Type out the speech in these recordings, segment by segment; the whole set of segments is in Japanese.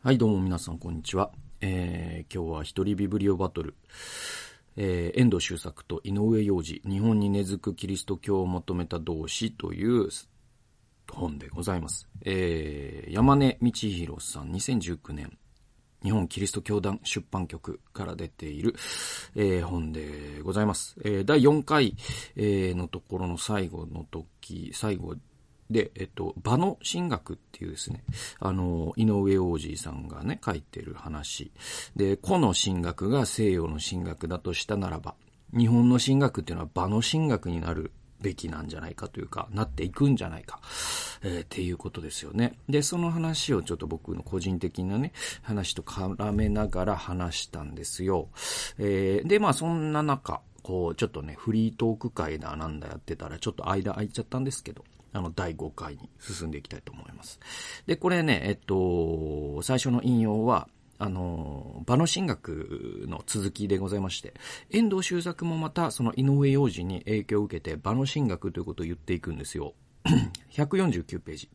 はい、どうも皆さん、こんにちは。えー、今日は一人ビブリオバトル、えー、遠藤周作と井上洋二、日本に根付くキリスト教を求めた同志という本でございます。えー、山根道弘さん、2019年、日本キリスト教団出版局から出ている、えー、本でございます。えー、第4回、えー、のところの最後の時、最後で、えっと、場の神学っていうですね、あの、井上王子さんがね、書いてる話。で、個の神学が西洋の神学だとしたならば、日本の神学っていうのは場の神学になるべきなんじゃないかというか、なっていくんじゃないか、えー、っていうことですよね。で、その話をちょっと僕の個人的なね、話と絡めながら話したんですよ。えー、で、まあそんな中、こう、ちょっとね、フリートーク会だなんだやってたら、ちょっと間空いちゃったんですけど、あの、第5回に進んでいきたいと思います。で、これね、えっと、最初の引用は、あの、場の神学の続きでございまして、遠藤周作もまたその井上洋二に影響を受けて場の神学ということを言っていくんですよ。149ページ。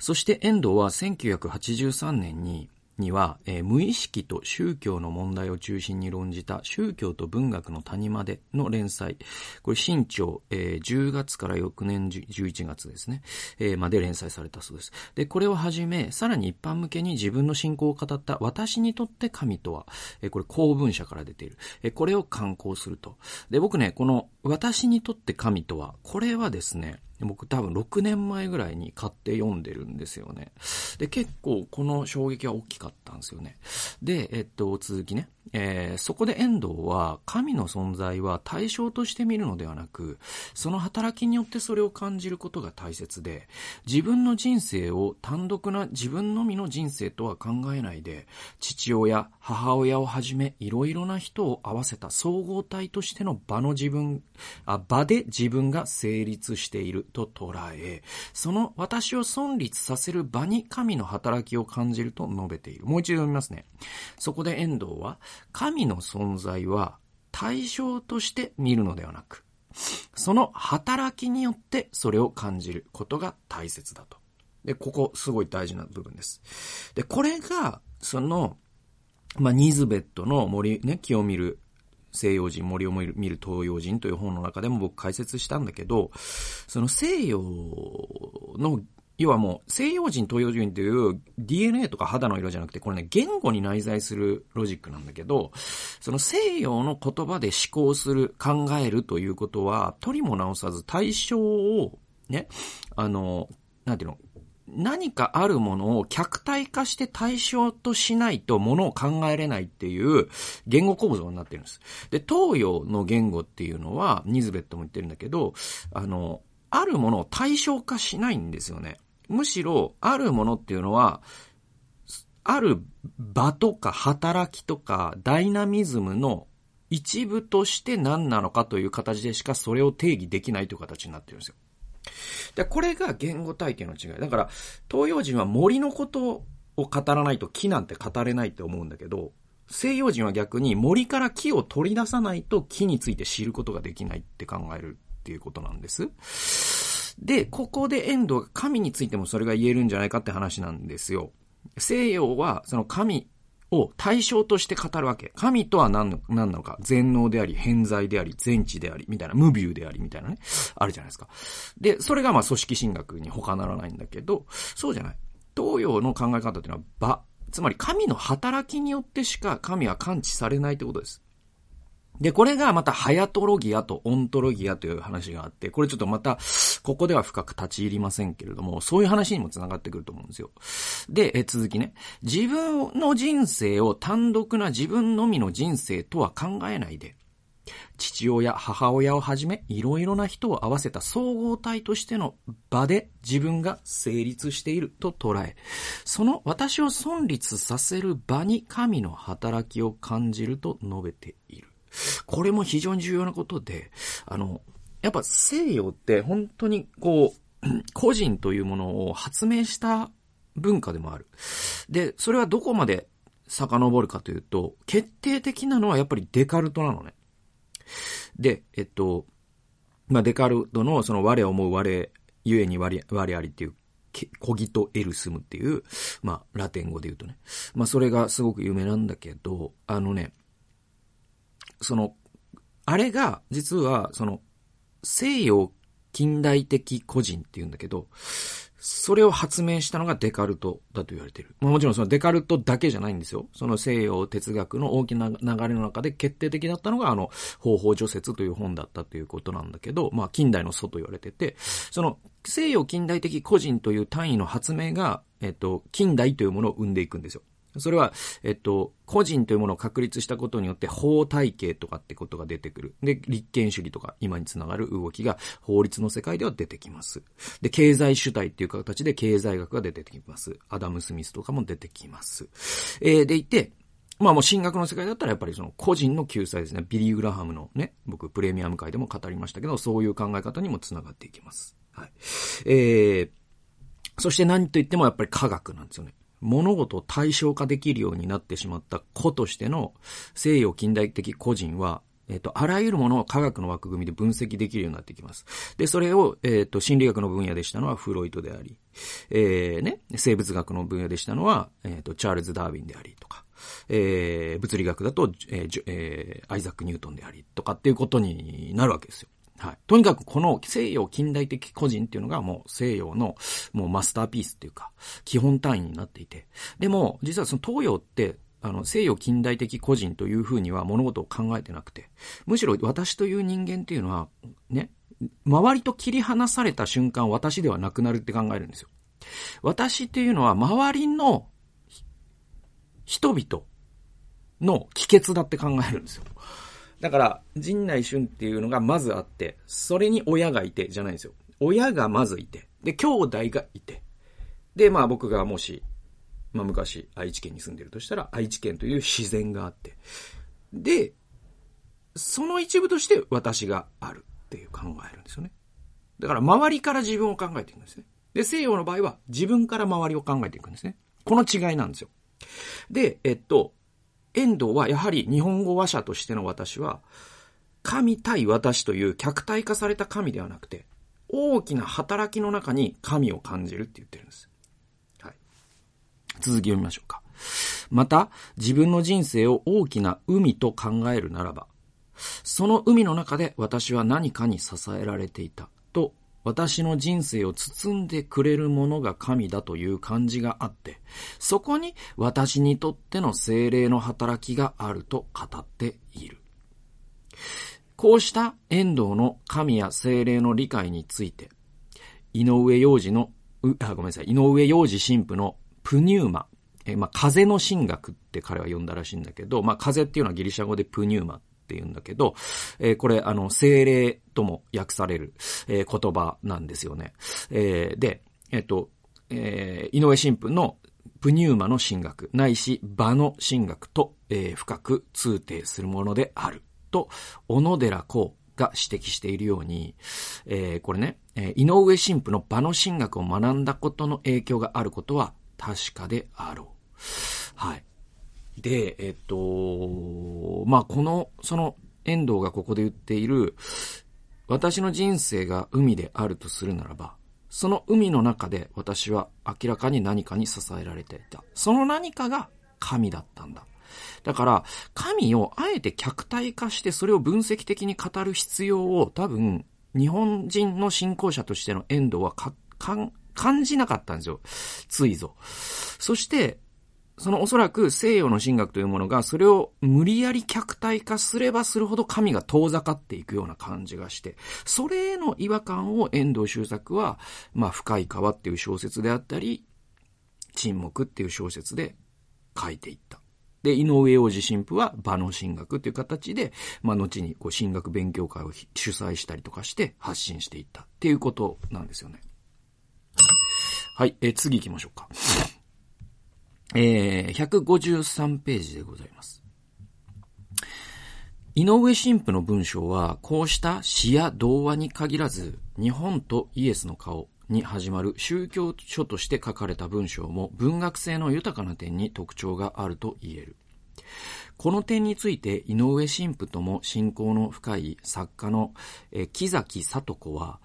そして遠藤は1983年にには、えー、無意識と宗教の問題を中心に論じた宗教と文学の谷までの連載。これ、新潮、えー、10月から翌年11月ですね、えー、まで連載されたそうです。で、これをはじめ、さらに一般向けに自分の信仰を語った私にとって神とは、えー、これ公文社から出ている。えー、これを刊行すると。で、僕ね、この私にとって神とは、これはですね、僕多分6年前ぐらいに買って読んでるんですよね。で、結構この衝撃は大きかったんですよね。で、えっと、続きね。えー、そこで遠藤は神の存在は対象として見るのではなく、その働きによってそれを感じることが大切で、自分の人生を単独な自分のみの人生とは考えないで、父親、母親をはじめいろいろな人を合わせた総合体としての場の自分、あ場で自分が成立していると捉え、その私を存立させる場に神の働きを感じると述べている。もう一度読みますね。そこで遠藤は、神の存在は対象として見るのではなく、その働きによってそれを感じることが大切だと。で、ここすごい大事な部分です。で、これが、その、まあ、ニズベットの森、ね、気を見る西洋人、森を見る東洋人という本の中でも僕解説したんだけど、その西洋の要はもう西洋人、東洋人という DNA とか肌の色じゃなくて、これね、言語に内在するロジックなんだけど、その西洋の言葉で思考する、考えるということは、取りも直さず対象を、ね、あの、なんていうの、何かあるものを客体化して対象としないとものを考えれないっていう言語構造になってるんです。で、東洋の言語っていうのは、ニズベットも言ってるんだけど、あの、あるものを対象化しないんですよね。むしろ、あるものっていうのは、ある場とか働きとかダイナミズムの一部として何なのかという形でしかそれを定義できないという形になってるんですよ。で、これが言語体系の違い。だから、東洋人は森のことを語らないと木なんて語れないって思うんだけど、西洋人は逆に森から木を取り出さないと木について知ることができないって考えるっていうことなんです。で、ここで遠藤が神についてもそれが言えるんじゃないかって話なんですよ。西洋はその神を対象として語るわけ。神とは何の何なのか。全能であり、偏在であり、全知であり、みたいな、無ビーであり、みたいなね。あるじゃないですか。で、それがまあ組織神学に他ならないんだけど、そうじゃない。東洋の考え方っていうのは場。つまり神の働きによってしか神は感知されないってことです。で、これがまたハヤトロギアとオントロギアという話があって、これちょっとまた、ここでは深く立ち入りませんけれども、そういう話にも繋がってくると思うんですよ。で、え続きね。自分の人生を単独な自分のみの人生とは考えないで、父親、母親をはじめ、いろいろな人を合わせた総合体としての場で自分が成立していると捉え、その私を存立させる場に神の働きを感じると述べている。これも非常に重要なことで、あの、やっぱ西洋って本当にこう、個人というものを発明した文化でもある。で、それはどこまで遡るかというと、決定的なのはやっぱりデカルトなのね。で、えっと、まあ、デカルトのその我思う我ゆえに我我ありっていうコギトエルスムっていう、まあ、ラテン語で言うとね。まあ、それがすごく有名なんだけど、あのね、その、あれが、実は、その、西洋近代的個人って言うんだけど、それを発明したのがデカルトだと言われている。まあ、もちろんそのデカルトだけじゃないんですよ。その西洋哲学の大きな流れの中で決定的だったのがあの、方法除雪という本だったということなんだけど、まあ近代の祖と言われてて、その西洋近代的個人という単位の発明が、えっと、近代というものを生んでいくんですよ。それは、えっと、個人というものを確立したことによって法体系とかってことが出てくる。で、立憲主義とか今につながる動きが法律の世界では出てきます。で、経済主体っていう形で経済学が出てきます。アダム・スミスとかも出てきます。えー、でいて、まあもう進学の世界だったらやっぱりその個人の救済ですね。ビリー・グラハムのね、僕プレミアム会でも語りましたけど、そういう考え方にもつながっていきます。はい。えー、そして何と言ってもやっぱり科学なんですよね。物事を対象化できるようになってしまった子としての西洋近代的個人は、えっ、と、あらゆるものを科学の枠組みで分析できるようになってきます。で、それを、えっ、と、心理学の分野でしたのはフロイトであり、えー、ね、生物学の分野でしたのは、えっ、と、チャールズ・ダーウィンでありとか、えー、物理学だと、えーえー、アイザック・ニュートンでありとかっていうことになるわけですよ。はい。とにかくこの西洋近代的個人っていうのがもう西洋のもうマスターピースっていうか、基本単位になっていて。でも、実はその東洋って、あの、西洋近代的個人というふうには物事を考えてなくて、むしろ私という人間っていうのは、ね、周りと切り離された瞬間私ではなくなるって考えるんですよ。私っていうのは周りの人々の帰結だって考えるんですよ。だから、陣内俊っていうのがまずあって、それに親がいて、じゃないんですよ。親がまずいて、で、兄弟がいて、で、まあ僕がもし、まあ昔愛知県に住んでるとしたら、愛知県という自然があって、で、その一部として私があるっていう考えるんですよね。だから周りから自分を考えていくんですね。で、西洋の場合は自分から周りを考えていくんですね。この違いなんですよ。で、えっと、遠藤はやはり日本語話者としての私は、神対私という客体化された神ではなくて、大きな働きの中に神を感じるって言ってるんです。はい。続き読みましょうか。また、自分の人生を大きな海と考えるならば、その海の中で私は何かに支えられていたと私の人生を包んでくれるものが神だという感じがあって、そこに私にとっての精霊の働きがあると語っている。こうした遠藤の神や精霊の理解について、井上洋二の、あ、ごめんなさい、井上洋二神父のプニューマ、えまあ、風の神学って彼は呼んだらしいんだけど、まあ、風っていうのはギリシャ語でプニューマって言うんだけど、えー、これ、あの、精霊とも訳される、えー、言葉なんですよね。えー、で、えっ、と、え、井上神父のプニューマの神学、ないし場の神学と、え、深く通底するものである。と、小野寺公が指摘しているように、えー、これね、えー、井上神父の場の神学を学んだことの影響があることは確かであろう。はい。で、えっと、まあ、この、その、遠藤がここで言っている、私の人生が海であるとするならば、その海の中で私は明らかに何かに支えられていた。その何かが神だったんだ。だから、神をあえて客体化してそれを分析的に語る必要を多分、日本人の信仰者としての遠藤は感じなかったんですよ。ついぞ。そして、そのおそらく西洋の神学というものが、それを無理やり客体化すればするほど神が遠ざかっていくような感じがして、それへの違和感を遠藤周作は、まあ、深い川っていう小説であったり、沈黙っていう小説で書いていった。で、井上洋二神父は場の神学っていう形で、まあ、後にこう神学勉強会を主催したりとかして発信していったっていうことなんですよね。はい、え次行きましょうか。えー、153ページでございます。井上神父の文章は、こうした詩や童話に限らず、日本とイエスの顔に始まる宗教書として書かれた文章も文学性の豊かな点に特徴があると言える。この点について井上神父とも親交の深い作家の木崎里子は、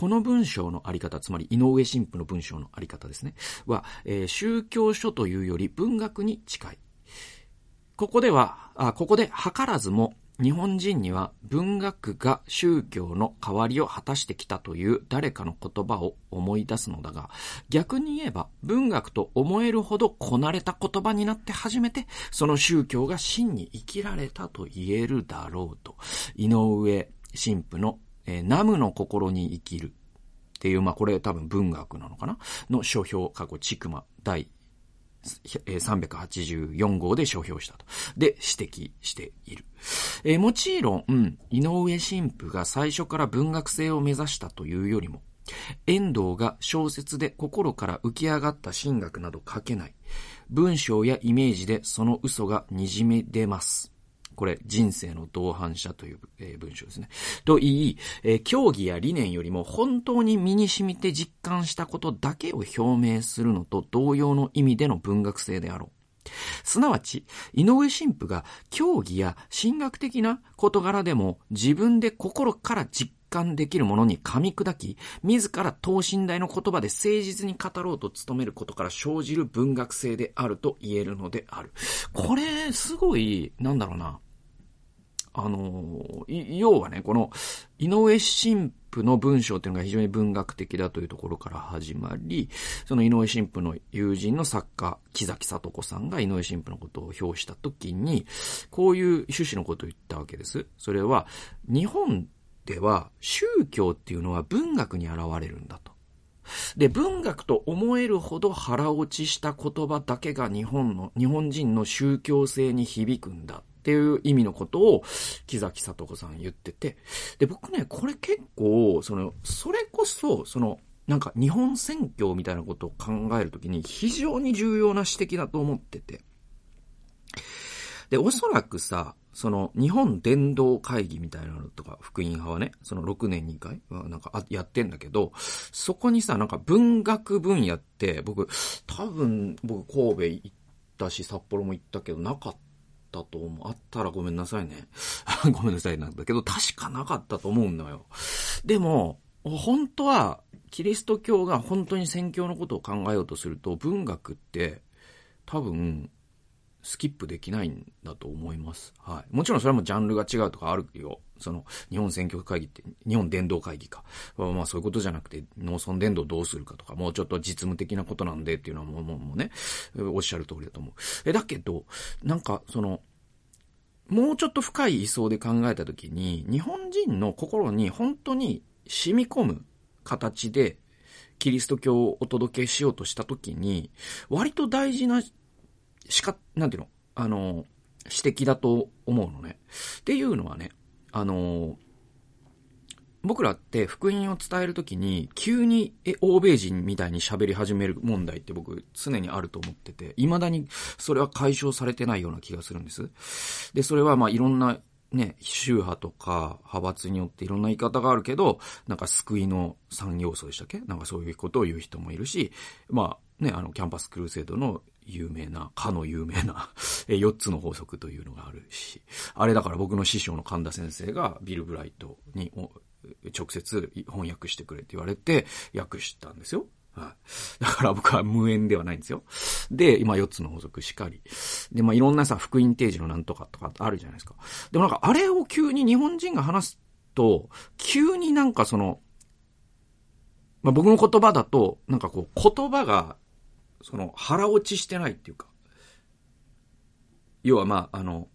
この文章のあり方、つまり井上神父の文章のあり方ですね、は、えー、宗教書というより文学に近い。ここでは、あここで図らずも日本人には文学が宗教の代わりを果たしてきたという誰かの言葉を思い出すのだが、逆に言えば文学と思えるほどこなれた言葉になって初めて、その宗教が真に生きられたと言えるだろうと、井上神父の、えー、ナムの心に生きるっていう、まあ、これ多分文学なのかな？の書評、過去、ちくま、第384号で書評したと。で、指摘している。えー、もちろん、うん、井上神父が最初から文学性を目指したというよりも、遠藤が小説で心から浮き上がった神学など書けない。文章やイメージでその嘘が滲み出ます。これ、人生の同伴者という、えー、文章ですね。と言い、えー、教義や理念よりも本当に身に染みて実感したことだけを表明するのと同様の意味での文学性であろう。すなわち、井上神父が教義や神学的な事柄でも自分で心から実感できるものに噛み砕き、自ら等身大の言葉で誠実に語ろうと努めることから生じる文学性であると言えるのである。これ、すごい、なんだろうな。あの、要はね、この、井上神父の文章っていうのが非常に文学的だというところから始まり、その井上神父の友人の作家、木崎聡子さんが井上神父のことを評したときに、こういう趣旨のことを言ったわけです。それは、日本では宗教っていうのは文学に現れるんだと。で、文学と思えるほど腹落ちした言葉だけが日本の、日本人の宗教性に響くんだ。っていう意味のことを、木崎里子さん言ってて、で、僕ね、これ結構、その、それこそ、その、なんか日本選挙みたいなことを考えるときに非常に重要な指摘だと思ってて。で、おそらくさ、その日本伝道会議みたいなのとか、福音派はね、その6年に1回、なんかやってんだけど、そこにさ、なんか文学分野って、僕、多分、僕神戸行ったし、札幌も行ったけど、なかった。ったと思う。あったらごめんなさいね。ごめんなさいなんだけど、確かなかったと思うんだよ。でも、本当は、キリスト教が本当に宣教のことを考えようとすると、文学って、多分、スキップできないんだと思います。はい。もちろんそれもジャンルが違うとかあるよ。その、日本選挙区会議って、日本伝道会議か。まあそういうことじゃなくて、農村伝道どうするかとか、もうちょっと実務的なことなんでっていうのはもう、もうね、おっしゃる通りだと思う。え、だけど、なんか、その、もうちょっと深い位相で考えたときに、日本人の心に本当に染み込む形で、キリスト教をお届けしようとしたときに、割と大事なしか、なんていうの？あの、指摘だと思うのね。っていうのはね、あの、僕らって福音を伝えるときに、急に欧米人みたいに喋り始める問題って僕常にあると思ってて、未だにそれは解消されてないような気がするんです。で、それはまあいろんなね、宗派とか派閥によっていろんな言い方があるけど、なんか救いの3要素でしたっけ？なんかそういうことを言う人もいるし、まあね、あの、キャンパスクルーセイドの有名な、かの有名な 4つの法則というのがあるし、あれだから僕の師匠の神田先生がビル・ブライトに直接翻訳してくれって言われて訳したんですよ。はい。だから僕は無縁ではないんですよ。で、今4つの法則しかり。で、まあいろんなさ、福音定時のなんとかとかあるじゃないですか。でもなんかあれを急に日本人が話すと、急になんかその、まあ僕の言葉だと、なんかこう言葉がその、腹落ちしてないっていうか、要はまあ、あの、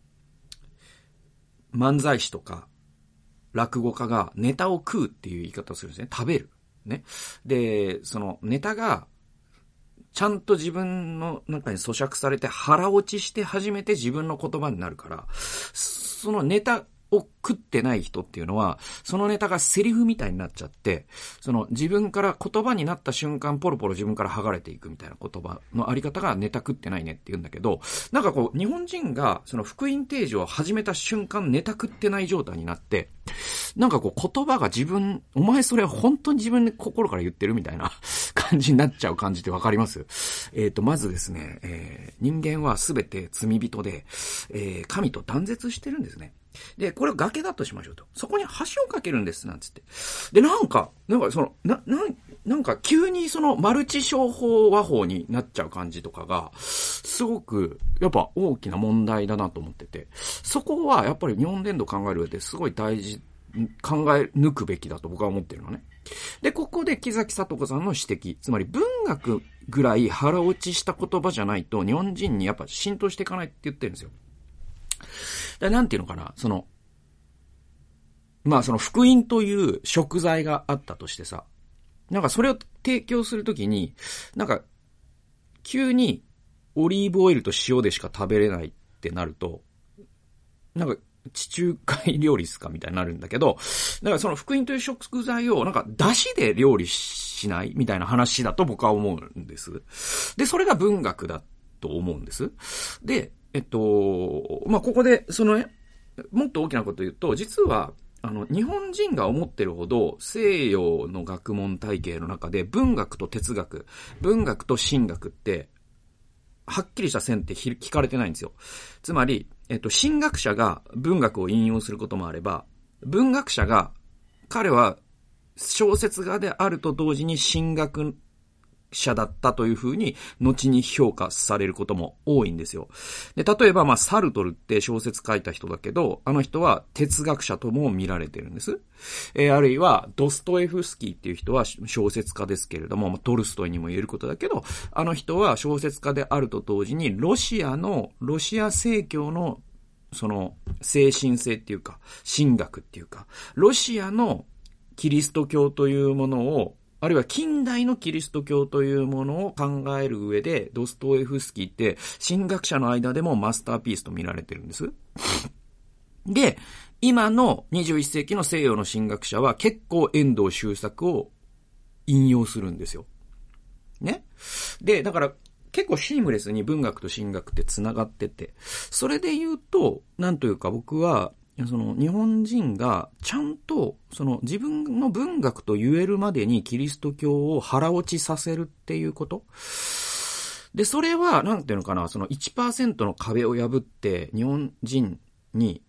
漫才師とか、落語家がネタを食うっていう言い方をするんですね。食べる。ね。で、そのネタが、ちゃんと自分の中に咀嚼されて腹落ちして初めて自分の言葉になるから、そのネタを食ってない人っていうのは、そのネタがセリフみたいになっちゃって、その自分から言葉になった瞬間、ポロポロ自分から剥がれていくみたいな言葉のあり方がネタ食ってないねって言うんだけど、なんかこう、日本人がその福音定時を始めた瞬間、ネタ食ってない状態になって、なんかこう言葉が自分、お前それは本当に自分で心から言ってるみたいな 感じになっちゃう感じってわかります？えっ、ー、と、まずですね、えー、人間はすべて罪人で、えー、神と断絶してるんですね。で、これ崖だとしましょうと。そこに橋を架けるんです、なんつって。で、なんか、なんかその、な、な、なんか急にそのマルチ商法和法になっちゃう感じとかが、すごく、やっぱ大きな問題だなと思ってて、そこはやっぱり日本伝道考える上ですごい大事、考え抜くべきだと僕は思ってるのね。で、ここで木崎聡子さんの指摘、つまり文学ぐらい腹落ちした言葉じゃないと日本人にやっぱ浸透していかないって言ってるんですよ。だなんていうのかな、その、まあその福音という食材があったとしてさ、なんかそれを提供するときに、なんか、急にオリーブオイルと塩でしか食べれないってなると、なんか、地中海料理っすかみたいになるんだけど、だからその福音という食材をなんか出汁で料理しないみたいな話だと僕は思うんです。で、それが文学だと思うんです。で、えっと、まあ、ここで、そのね、もっと大きなこと言うと、実は、あの、日本人が思ってるほど西洋の学問体系の中で文学と哲学、文学と神学って、はっきりした線って聞かれてないんですよ。つまり、えっと、神学者が文学を引用することもあれば、文学者が、彼は小説家であると同時に神学者だったというふうに、後に評価されることも多いんですよ。で、例えば、まあ、サルトルって小説書いた人だけど、あの人は哲学者とも見られてるんです。えー、あるいは、ドストエフスキーっていう人は小説家ですけれども、まあ、トルストイにも言えることだけど、あの人は小説家であると同時に、ロシアの、ロシア正教のその、精神性っていうか、神学っていうか、ロシアのキリスト教というものをあるいは近代のキリスト教というものを考える上で、ドストエフスキーって神学者の間でもマスターピースと見られてるんです。で、今の21世紀の西洋の神学者は結構遠藤周作を引用するんですよ。ね。で、だから結構シームレスに文学と神学って繋がってて、それで言うと、なんというか僕は、その日本人がちゃんとその自分の文学と言えるまでにキリスト教を腹落ちさせるっていうこと？で、それは、なんていうのかな、その1%の壁を破って日本人に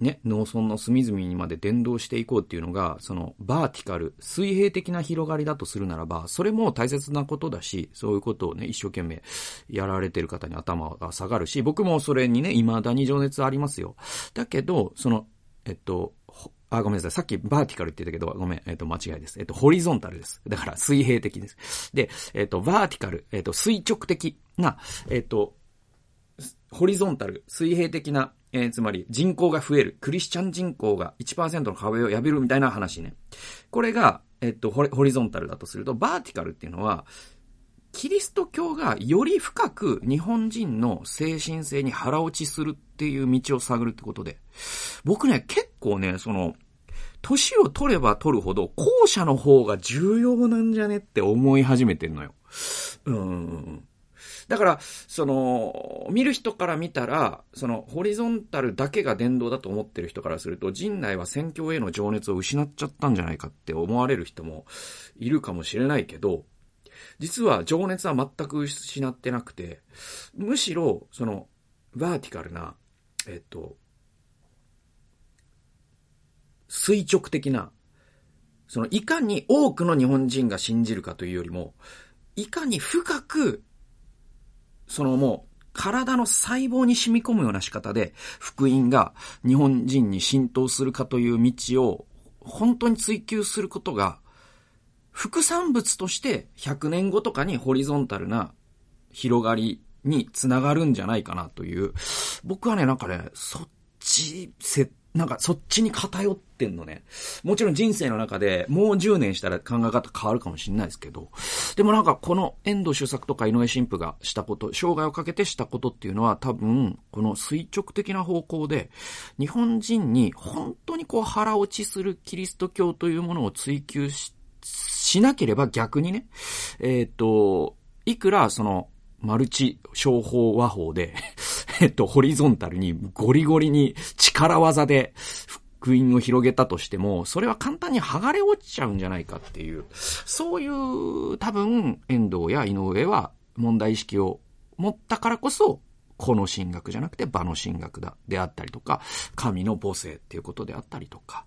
ね、農村の隅々にまで伝導していこうっていうのが、そのバーティカル、水平的な広がりだとするならば、それも大切なことだし、そういうことをね、一生懸命やられてる方に頭が下がるし、僕もそれにね、未だに情熱ありますよ。だけど、その、えっと、あ、ごめんなさい。さっきバーティカルって言ったけど、ごめん。えっと、間違いです。えっと、ホリゾンタルです。だから水平的です。で、えっと、バーティカル、えっと、垂直的な、えっと、ホリゾンタル、水平的なえー、つまり人口が増える、クリスチャン人口が1%の壁を破るみたいな話ね。これが、えっと、ホリゾンタルだとすると、バーティカルっていうのは、キリスト教がより深く日本人の精神性に腹落ちするっていう道を探るってことで。僕ね、結構ね、その、年を取れば取るほど、後者の方が重要なんじゃねって思い始めてんのよ。うん。だから、その、見る人から見たら、その、ホリゾンタルだけが伝道だと思ってる人からすると、陣内は宣教への情熱を失っちゃったんじゃないかって思われる人もいるかもしれないけど、実は情熱は全く失ってなくて、むしろ、その、バーティカルな、えっと、垂直的な、その、いかに多くの日本人が信じるかというよりも、いかに深くそのもう、体の細胞に染み込むような仕方で、福音が日本人に浸透するかという道を、本当に追求することが、副産物として100年後とかにホリゾンタルな広がりにつながるんじゃないかなという、僕はね、なんかね、そっち、せ、なんかそっちに偏ってんのね。もちろん人生の中でもう10年したら考え方変わるかもしれないですけど、でもなんかこの遠藤周作とか井上神父がしたこと、生涯をかけてしたことっていうのは多分、この垂直的な方向で、日本人に本当にこう腹落ちするキリスト教というものを追求し、しなければ逆にね、えっ、ー、と、いくらその、マルチ商法和法で えっと、ホリゾンタルにゴリゴリに力技で福音を広げたとしても、それは簡単に剥がれ落ちちゃうんじゃないかっていう、そういう多分、遠藤や井上は問題意識を持ったからこそ、この神学じゃなくて場の神学だ、であったりとか、神の母性っていうことであったりとか、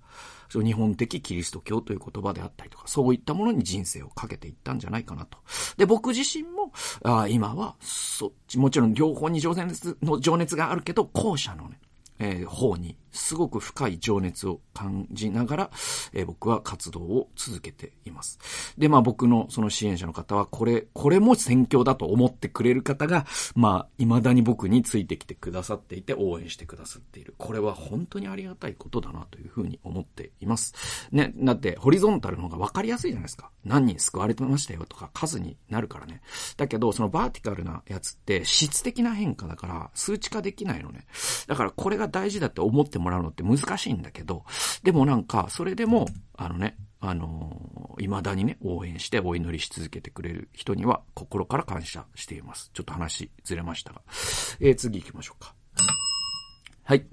そ日本的キリスト教という言葉であったりとか、そういったものに人生をかけていったんじゃないかなと。で、僕自身も、あ今は、そっち、もちろん両方に情熱の情熱があるけど、後者のね、えー、方にすごく深い情熱を感じながら、えー、僕は活動を続けています。で、まあ僕のその支援者の方は、これ、これも宣教だと思ってくれる方が、まあ未だに僕についてきてくださっていて応援してくださっている。これは本当にありがたいことだなというふうに思っています。ね、だってホリゾンタルの方がわかりやすいじゃないですか。何人救われてましたよとか数になるからね。だけど、そのバーティカルなやつって質的な変化だから数値化できないのね。だからこれが大事だって思ってもらうのって難しいんだけど、でもなんか、それでも、あのね、あのー、未だにね、応援してお祈りし続けてくれる人には心から感謝しています。ちょっと話ずれましたが。えー、次行きましょうか。はい。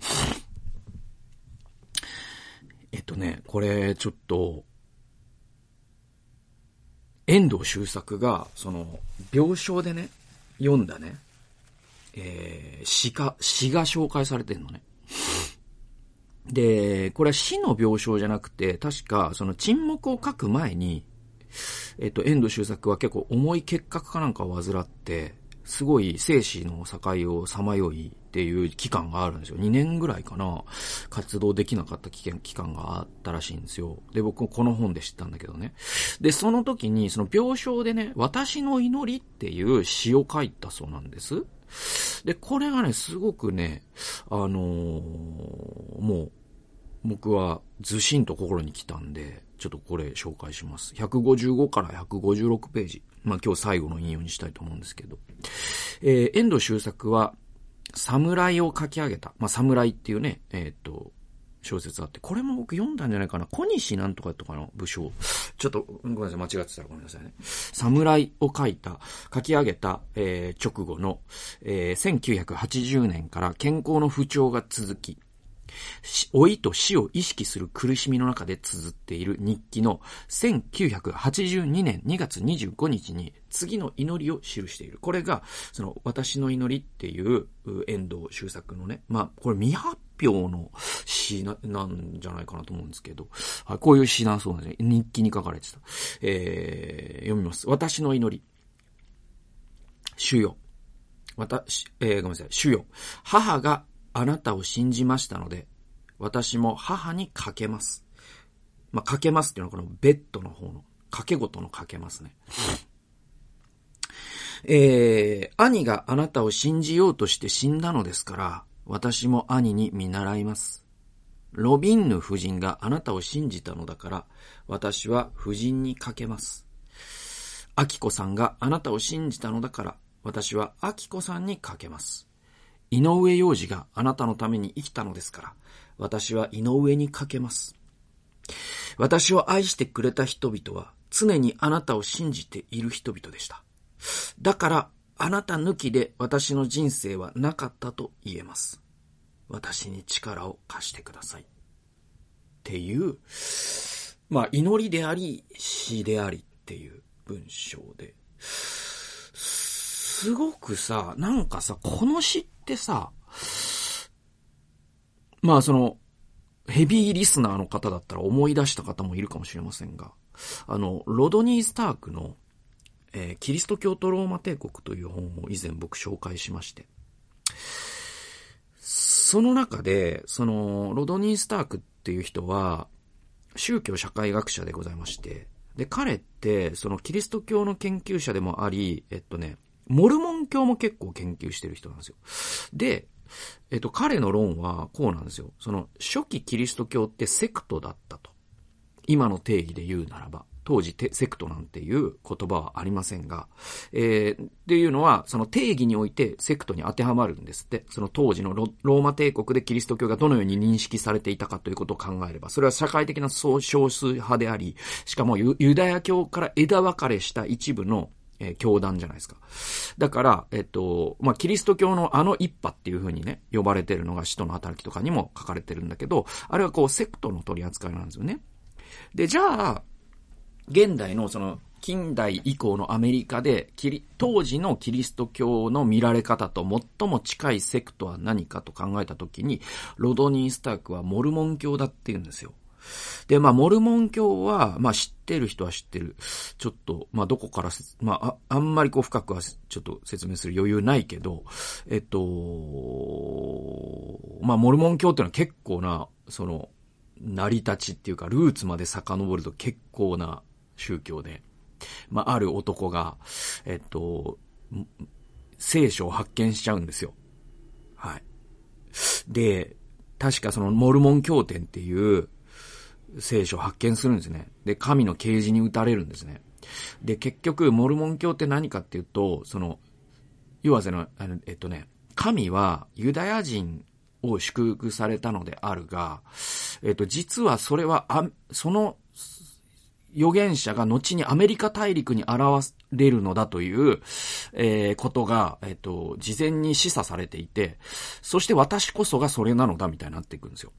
えっとね、これ、ちょっと、遠藤周作が、その、病床でね、読んだね、えー、詩か、詩が紹介されてんのね。で、これは死の病床じゃなくて、確か、その沈黙を書く前に、えっと、遠藤周作は結構重い結核かなんかを患って、すごい生死の境をさまよいっていう期間があるんですよ。2年ぐらいかな。活動できなかった期期間があったらしいんですよ。で、僕もこの本で知ったんだけどね。で、その時に、その病床でね、私の祈りっていう詩を書いたそうなんです。で、これがね、すごくね、あのー、もう、僕はずしんと心に来たんで、ちょっとこれ紹介します。155から156ページ。まあ今日最後の引用にしたいと思うんですけど。えー、遠藤周作は、侍を書き上げた。まあ侍っていうね、えー、っと、小説あって、これも僕読んだんじゃないかな。小西なんとかとかの武将。ちょっと、ごめんなさい、間違ってたらごめんなさいね。侍を書いた、書き上げた、えー、直後の、えー、1980年から健康の不調が続き、老いと死を意識する苦しみの中で綴っている日記の1982年2月25日に次の祈りを記している。これが、その私の祈りっていう遠藤周作のね、まあ、これ未発表の詩な、なんじゃないかなと思うんですけど、はい、こういう詩なんそうなんですね。日記に書かれてた。えー、読みます。私の祈り。主よ。私、えー、ごめんなさい。主よ。母があなたを信じましたので、私も母にかけます。まあ、かけますっていうのはこのベッドの方の、かけごとのかけますね。えー、兄があなたを信じようとして死んだのですから、私も兄に見習います。ロビンヌ夫人があなたを信じたのだから、私は夫人にかけます。アキコさんがあなたを信じたのだから、私はアキコさんにかけます。井上洋二があなたのために生きたのですから、私は井上にかけます。私を愛してくれた人々は常にあなたを信じている人々でした。だから、あなた抜きで私の人生はなかったと言えます。私に力を貸してください。っていう、まあ、祈りであり、詩でありっていう文章で、すごくさ、なんかさ、この詩ってさ、まあその、ヘビーリスナーの方だったら思い出した方もいるかもしれませんが、あの、ロドニー・スタークの、えー、キリスト教とローマ帝国という本を以前僕紹介しまして、その中で、その、ロドニー・スタークっていう人は、宗教社会学者でございまして、で、彼って、そのキリスト教の研究者でもあり、えっとね、モルモン教も結構研究してる人なんですよ。で、えっと、彼の論はこうなんですよ。その、初期キリスト教ってセクトだったと。今の定義で言うならば。当時セクトなんていう言葉はありませんが、えー、っていうのは、その定義においてセクトに当てはまるんですって。その当時のローマ帝国でキリスト教がどのように認識されていたかということを考えれば、それは社会的な少数派であり、しかもユダヤ教から枝分かれした一部のえー、教団じゃないですか。だから、えっと、まあ、キリスト教のあの一派っていう風にね、呼ばれてるのが使徒の働きとかにも書かれてるんだけど、あれはこう、セクトの取り扱いなんですよね。で、じゃあ、現代のその、近代以降のアメリカで、当時のキリスト教の見られ方と最も近いセクトは何かと考えたときに、ロドニー・スタークはモルモン教だって言うんですよ。で、まあ、モルモン教は、まあ、知ってる人は知ってる。ちょっと、まあ、どこから、まあ、あ、んまりこう深くはちょっと説明する余裕ないけど、えっと、まあ、モルモン教っていうのは結構な、その、成り立ちっていうか、ルーツまで遡ると結構な宗教で、まあ、ある男が、えっと、聖書を発見しちゃうんですよ。はい。で、確かそのモルモン経典っていう聖書を発見するんですね。で、神の啓示に打たれるんですね。で、結局、モルモン教って何かっていうと、その、要はその、あの、えっとね、神はユダヤ人を祝福されたのであるが、えっと、実はそれは、あ、その預言者が後にアメリカ大陸に現れるのだという、えー、ことが、えっ、ー、と、事前に示唆されていて、そして私こそがそれなのだみたいになっていくんですよ。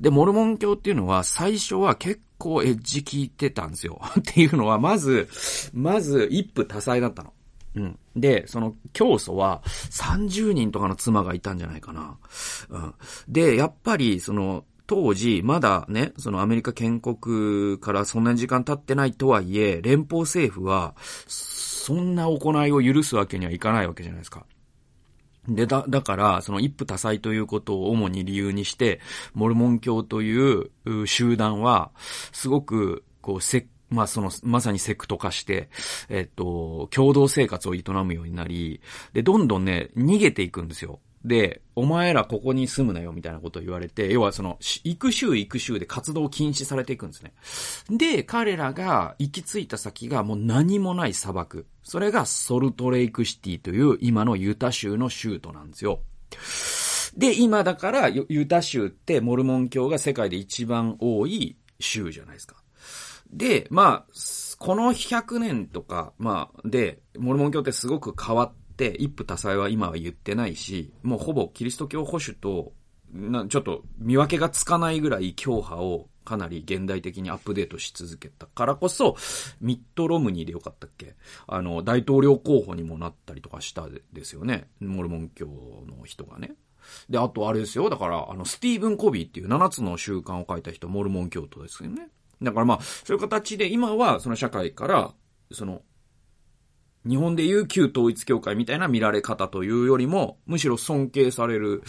で、モルモン教っていうのは最初は結構エッジ聞いてたんですよ。っていうのは、まず、まず一夫多妻だったの。うん。で、その教祖は30人とかの妻がいたんじゃないかな。うん。で、やっぱり、その、当時、まだね、そのアメリカ建国からそんなに時間経ってないとはいえ、連邦政府は、そんな行いを許すわけにはいかないわけじゃないですか。で、だ、だから、その一夫多妻ということを主に理由にして、モルモン教という集団は、すごく、こう、せ、まあ、その、まさにセクト化して、えっと、共同生活を営むようになり、で、どんどんね、逃げていくんですよ。で、お前らここに住むなよみたいなことを言われて、要はその、行く州行く州で活動を禁止されていくんですね。で、彼らが行き着いた先がもう何もない砂漠。それがソルトレイクシティという今のユタ州の州都なんですよ。で、今だからユタ州ってモルモン教が世界で一番多い州じゃないですか。で、まあ、この100年とか、まあ、で、モルモン教ってすごく変わっ、一夫多妻は今は言ってないし、もうほぼキリスト教保守と、な、ちょっと見分けがつかないぐらい教派をかなり現代的にアップデートし続けたからこそ、ミッド・ロムニーでよかったっけ？あの、大統領候補にもなったりとかしたですよね。モルモン教の人がね。で、あとあれですよ。だから、あの、スティーブン・コビーっていう7つの習慣を書いた人、モルモン教徒ですよね。だからまあ、そういう形で今はその社会から、その、日本でいう旧統一教会みたいな見られ方というよりも、むしろ尊敬される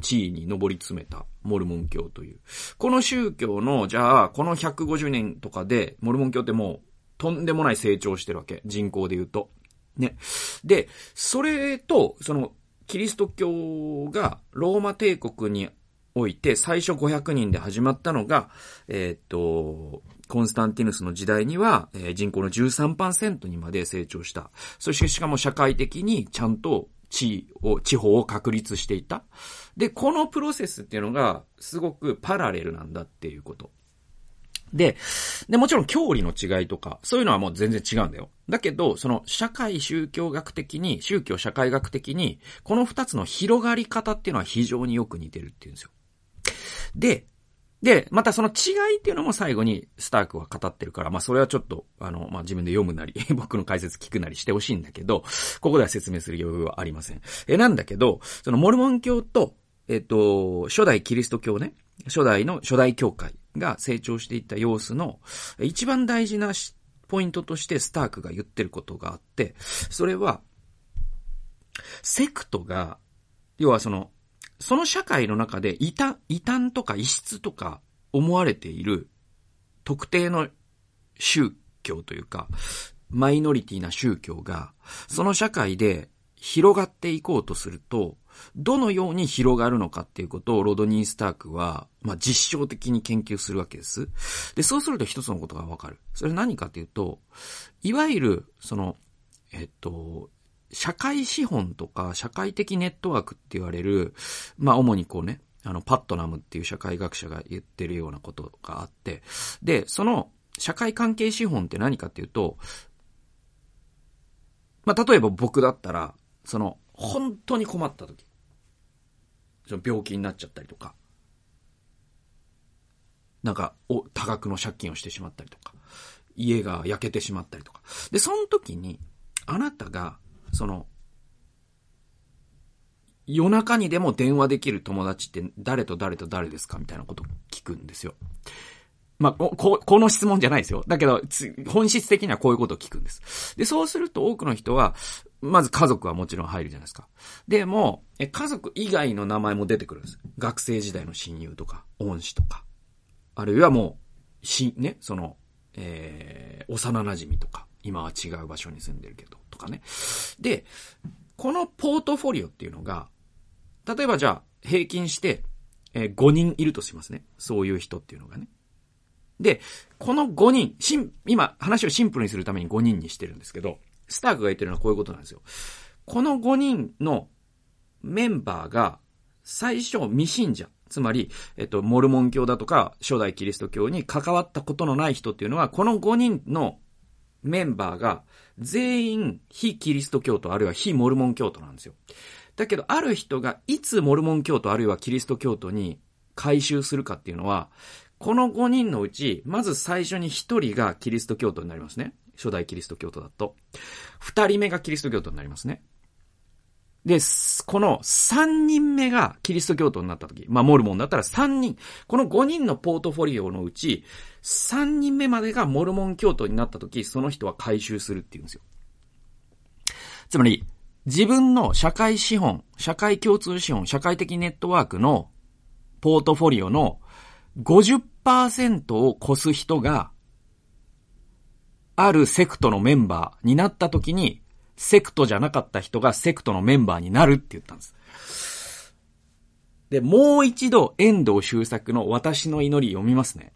地位に上り詰めたモルモン教という。この宗教の、じゃあ、この150年とかで、モルモン教ってもう、とんでもない成長してるわけ。人口で言うと。ね。で、それと、その、キリスト教がローマ帝国において最初500人で始まったのが、えー、っと、コンスタンティヌスの時代には、えー、人口の13%にまで成長した。そしてしかも社会的にちゃんと地を、地方を確立していた。で、このプロセスっていうのがすごくパラレルなんだっていうこと。で、で、もちろん教理の違いとか、そういうのはもう全然違うんだよ。だけど、その社会宗教学的に、宗教社会学的に、この二つの広がり方っていうのは非常によく似てるっていうんですよ。で、で、またその違いっていうのも最後にスタークは語ってるから、まあそれはちょっと、あの、まあ自分で読むなり、僕の解説聞くなりしてほしいんだけど、ここでは説明する余裕はありません。え、なんだけど、そのモルモン教と、えっと、初代キリスト教ね、初代の初代教会が成長していった様子の、一番大事なポイントとしてスタークが言ってることがあって、それは、セクトが、要はその、その社会の中で異端、異端とか異質とか思われている特定の宗教というか、マイノリティな宗教が、その社会で広がっていこうとすると、どのように広がるのかっていうことをロドニー・スタークは、まあ、実証的に研究するわけです。で、そうすると一つのことがわかる。それ何かっていうと、いわゆる、その、えっと、社会資本とか社会的ネットワークって言われる、まあ主にこうね、あの、パットナムっていう社会学者が言ってるようなことがあって、で、その社会関係資本って何かっていうと、まあ例えば僕だったら、その、本当に困った時、その病気になっちゃったりとか、なんか、お、多額の借金をしてしまったりとか、家が焼けてしまったりとか。で、その時に、あなたが、その、夜中にでも電話できる友達って誰と誰と誰ですかみたいなこと聞くんですよ。まあ、こ、この質問じゃないですよ。だけど、本質的にはこういうことを聞くんです。で、そうすると多くの人は、まず家族はもちろん入るじゃないですか。でも、え、家族以外の名前も出てくるんです。学生時代の親友とか、恩師とか。あるいはもう、し、ね、その、えー、幼馴染とか、今は違う場所に住んでるけど、とかね。で、このポートフォリオっていうのが、例えばじゃあ、平均して、えー、5人いるとしますね。そういう人っていうのがね。で、この5人、しん、今話をシンプルにするために5人にしてるんですけど、スタークが言ってるのはこういうことなんですよ。この5人のメンバーが最初未信者、つまり、えっと、モルモン教だとか、初代キリスト教に関わったことのない人っていうのは、この5人のメンバーが全員非キリスト教徒あるいは非モルモン教徒なんですよ。だけど、ある人がいつモルモン教徒あるいはキリスト教徒に回収するかっていうのは、この5人のうち、まず最初に1人がキリスト教徒になりますね。初代キリスト教徒だと。2人目がキリスト教徒になりますね。で、この3人目がキリスト教徒になった時、まあ、モルモンだったら3人、この5人のポートフォリオのうち、3人目までがモルモン教徒になった時、その人は回収するっていうんですよ。つまり、自分の社会資本、社会共通資本、社会的ネットワークのポートフォリオの50%を超す人が、あるセクトのメンバーになった時に、セクトじゃなかった人がセクトのメンバーになるって言ったんです。で、もう一度、遠藤周作の私の祈り読みますね。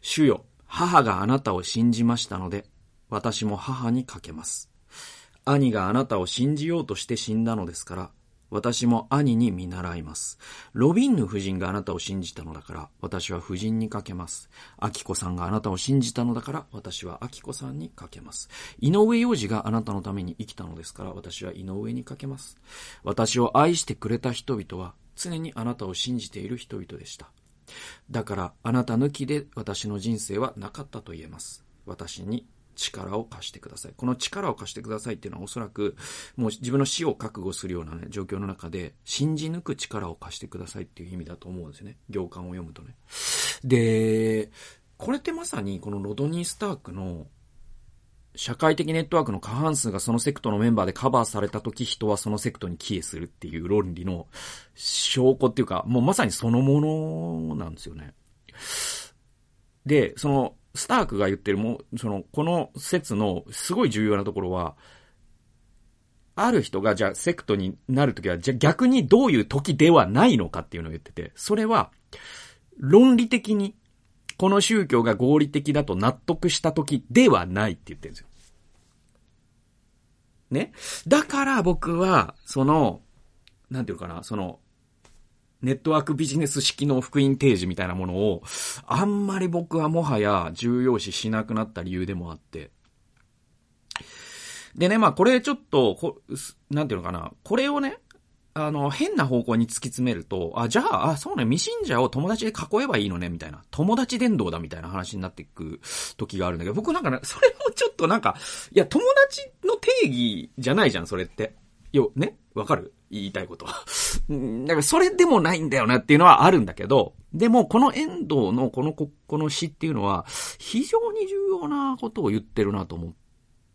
主よ、母があなたを信じましたので、私も母にかけます。兄があなたを信じようとして死んだのですから、私も兄に見習います。ロビンヌ夫人があなたを信じたのだから、私は夫人にかけます。アキコさんがあなたを信じたのだから、私はアキコさんにかけます。井上洋二があなたのために生きたのですから、私は井上にかけます。私を愛してくれた人々は、常にあなたを信じている人々でした。だから、あなた抜きで私の人生はなかったと言えます。私に力を貸してください。この力を貸してくださいっていうのはおそらく、もう自分の死を覚悟するようなね、状況の中で、信じ抜く力を貸してくださいっていう意味だと思うんですよね。行間を読むとね。で、これってまさにこのロドニー・スタークの社会的ネットワークの過半数がそのセクトのメンバーでカバーされた時人はそのセクトに帰依するっていう論理の証拠っていうか、もうまさにそのものなんですよね。で、その、スタークが言ってるも、その、この説のすごい重要なところは、ある人がじゃあセクトになるときは、じゃあ逆にどういう時ではないのかっていうのを言ってて、それは、論理的に、この宗教が合理的だと納得した時ではないって言ってるんですよ。ね？だから僕は、その、なんていうかな、その、ネットワークビジネス式の福音提示みたいなものを、あんまり僕はもはや重要視しなくなった理由でもあって。でね、まあこれちょっと、なんていうのかな、これをね、あの、変な方向に突き詰めると、あ、じゃあ、あ、そうね、未信者を友達で囲えばいいのね、みたいな。友達伝道だ、みたいな話になっていく時があるんだけど、僕なんかね、それもちょっとなんか、いや、友達の定義じゃないじゃん、それって。よ、ね？わかる？言いたいこと。だからそれでもないんだよなっていうのはあるんだけど、でもこの遠藤のこの、この詩っていうのは、非常に重要なことを言ってるなと思って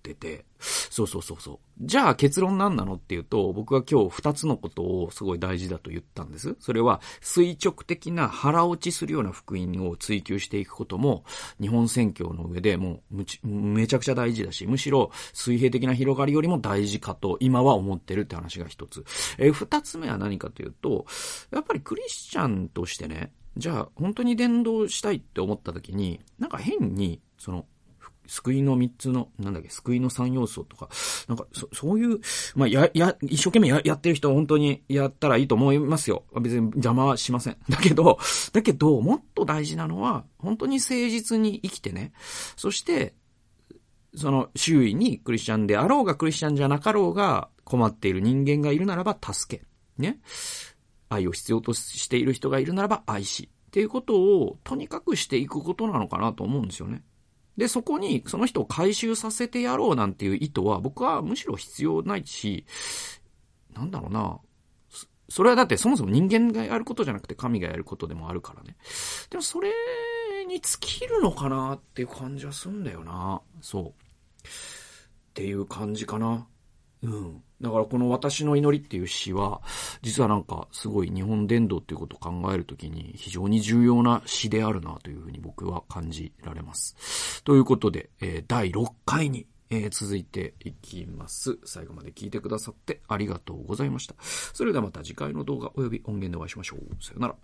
てて、そうそうそうそう。じゃあ結論何なのっていうと、僕は今日二つのことをすごい大事だと言ったんです。それは垂直的な腹落ちするような福音を追求していくことも、日本宣教の上でもうめちゃくちゃ大事だし、むしろ水平的な広がりよりも大事かと今は思ってるって話が一つ。え二つ目は何かというと、やっぱりクリスチャンとしてね、じゃあ本当に伝道したいって思った時に、なんか変に、その、救いの三つの、なんだっけ、救いの三要素とか、なんか、そ、そういう、まあ、や、や、一生懸命ややってる人は本当にやったらいいと思いますよ。別に邪魔はしません。だけど、だけど、もっと大事なのは、本当に誠実に生きてね、そして、その周囲にクリスチャンであろうがクリスチャンじゃなかろうが困っている人間がいるならば助け。ね。愛を必要としている人がいるならば愛し。っていうことをとにかくしていくことなのかなと思うんですよね。で、そこにその人を回収させてやろうなんていう意図は僕はむしろ必要ないし、なんだろうな。それはだってそもそも人間がやることじゃなくて神がやることでもあるからね。でもそれに尽きるのかなっていう感じはすんだよな。そう。っていう感じかな。うん。だからこの私の祈りっていう詩は、実はなんかすごい日本伝道っていうことを考えるときに非常に重要な詩であるなというふうに僕は感じられます。ということで、えー、第6回にえー、続いていきます。最後まで聞いてくださってありがとうございました。それではまた次回の動画及び音源でお会いしましょう。さよなら。